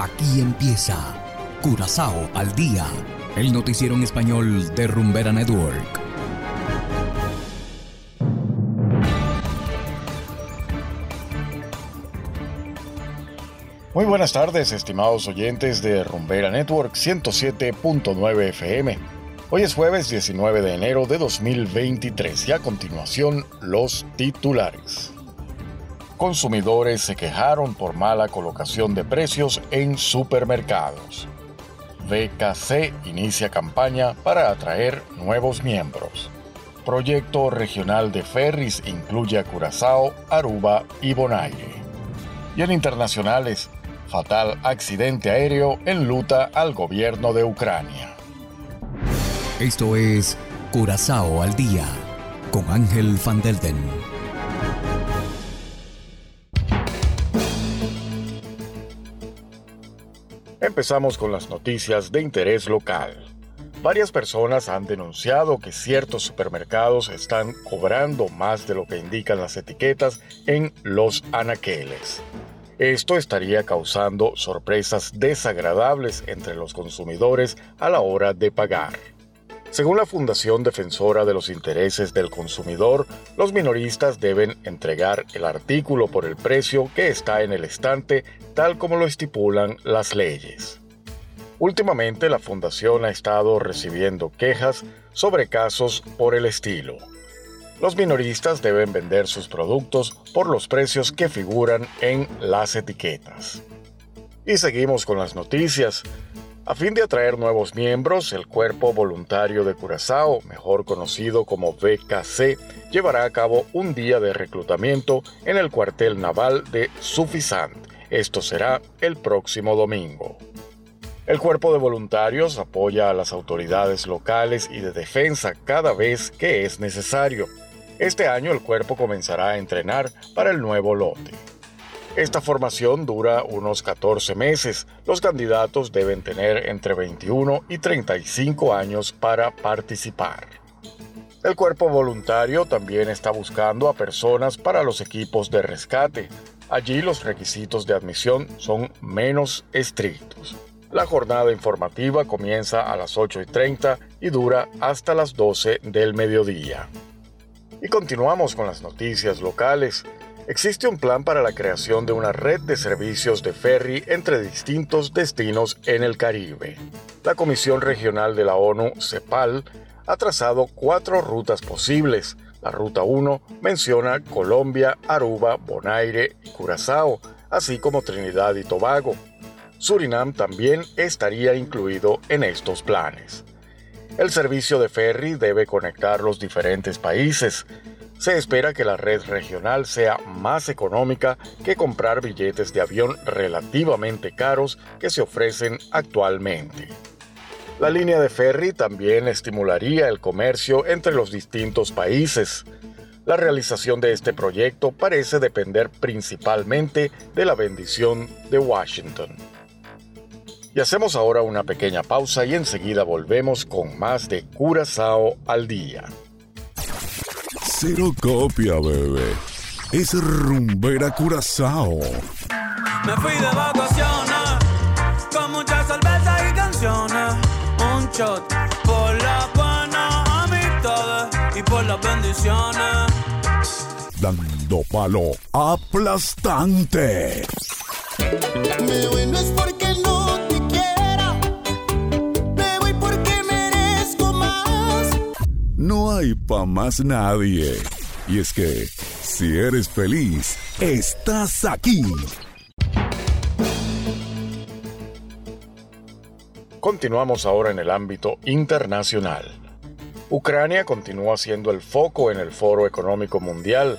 Aquí empieza Curazao al día, el noticiero en español de Rumbera Network. Muy buenas tardes, estimados oyentes de Rumbera Network 107.9 FM. Hoy es jueves 19 de enero de 2023 y a continuación los titulares. Consumidores se quejaron por mala colocación de precios en supermercados. VKC inicia campaña para atraer nuevos miembros. Proyecto regional de ferries incluye a Curazao, Aruba y Bonaire. Y en internacionales, Fatal accidente aéreo enluta al gobierno de Ucrania. Esto es Curazao al día con Ángel Van Delden. Empezamos con las noticias de interés local. Varias personas han denunciado que ciertos supermercados están cobrando más de lo que indican las etiquetas en los anaqueles. Esto estaría causando sorpresas desagradables entre los consumidores a la hora de pagar. Según la Fundación Defensora de los Intereses del Consumidor, los minoristas deben entregar el artículo por el precio que está en el estante tal como lo estipulan las leyes. Últimamente la Fundación ha estado recibiendo quejas sobre casos por el estilo. Los minoristas deben vender sus productos por los precios que figuran en las etiquetas. Y seguimos con las noticias. A fin de atraer nuevos miembros, el Cuerpo Voluntario de Curazao, mejor conocido como VKC, llevará a cabo un día de reclutamiento en el cuartel naval de Sufisant. Esto será el próximo domingo. El cuerpo de voluntarios apoya a las autoridades locales y de defensa cada vez que es necesario este año el cuerpo comenzará a entrenar para el nuevo lote. Esta formación dura unos 14 meses. Los candidatos deben tener entre 21 y 35 años para participar. El cuerpo voluntario también está buscando a personas para los equipos de rescate. Allí los requisitos de admisión son menos estrictos. La jornada informativa comienza a las 8 y 30 y dura hasta las 12 del mediodía. Y continuamos con las noticias locales. Existe un plan para la creación de una red de servicios de ferry entre distintos destinos en el Caribe. La Comisión Regional de la ONU, CEPAL, ha trazado cuatro rutas posibles. La Ruta 1 menciona Colombia, Aruba, Bonaire y Curazao, así como Trinidad y Tobago. Surinam también estaría incluido en estos planes. El servicio de ferry debe conectar los diferentes países. Se espera que la red regional sea más económica que comprar billetes de avión relativamente caros que se ofrecen actualmente. La línea de ferry también estimularía el comercio entre los distintos países. La realización de este proyecto parece depender principalmente de la bendición de Washington. Y hacemos ahora una pequeña pausa y enseguida volvemos con más de Curazao al día. Cero copia, bebé. Es rumbera Curazao. Me fui de vacaciones con muchas cervezas y canciones. Un shot por la buena amistad y por las bendiciones. Dando palo aplastante. Me voy no es porque no No hay pa' más nadie. Y es que, si eres feliz, estás aquí. Continuamos ahora en el ámbito internacional. Ucrania continúa siendo el foco en el Foro Económico Mundial.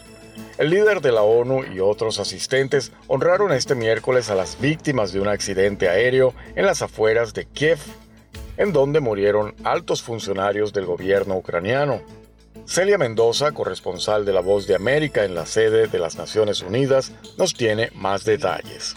El líder de la ONU y otros asistentes honraron este miércoles a las víctimas de un accidente aéreo en las afueras de Kiev, en donde murieron altos funcionarios del gobierno ucraniano. Celia Mendoza, corresponsal de La Voz de América en la sede de las Naciones Unidas, nos tiene más detalles.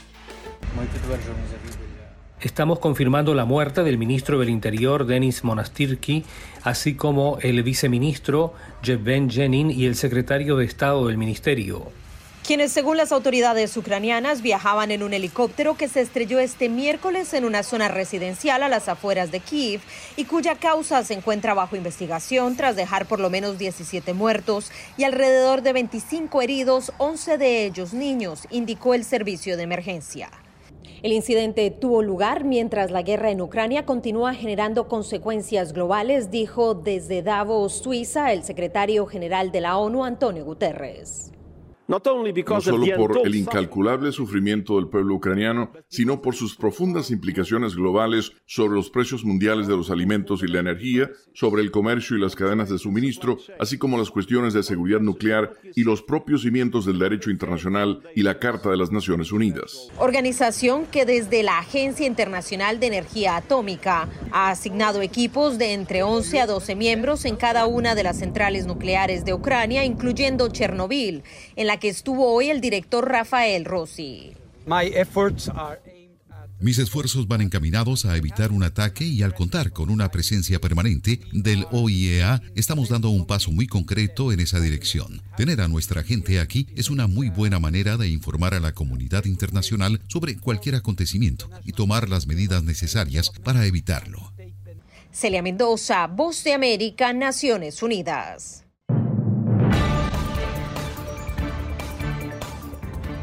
Estamos confirmando la muerte del ministro del Interior, Denis Monastirki, así como el viceministro, Jevgen Jenin, y el secretario de Estado del Ministerio. Quienes según las autoridades ucranianas viajaban en un helicóptero que se estrelló este miércoles en una zona residencial a las afueras de Kiev y cuya causa se encuentra bajo investigación tras dejar por lo menos 17 muertos y alrededor de 25 heridos, 11 de ellos niños, indicó el servicio de emergencia. El incidente tuvo lugar mientras la guerra en Ucrania continúa generando consecuencias globales, dijo desde Davos, Suiza, el secretario general de la ONU, Antonio Guterres no solo por el incalculable sufrimiento del pueblo ucraniano, sino por sus profundas implicaciones globales sobre los precios mundiales de los alimentos y la energía, sobre el comercio y las cadenas de suministro, así como las cuestiones de seguridad nuclear y los propios cimientos del derecho internacional y la Carta de las Naciones Unidas. Organización que desde la Agencia Internacional de Energía Atómica ha asignado equipos de entre 11 a 12 miembros en cada una de las centrales nucleares de Ucrania, incluyendo Chernobyl, en la que estuvo hoy el director Rafael Rossi. Mis esfuerzos van encaminados a evitar un ataque y al contar con una presencia permanente del OIEA, estamos dando un paso muy concreto en esa dirección. Tener a nuestra gente aquí es una muy buena manera de informar a la comunidad internacional sobre cualquier acontecimiento y tomar las medidas necesarias para evitarlo. Celia Mendoza, Voz de América, Naciones Unidas.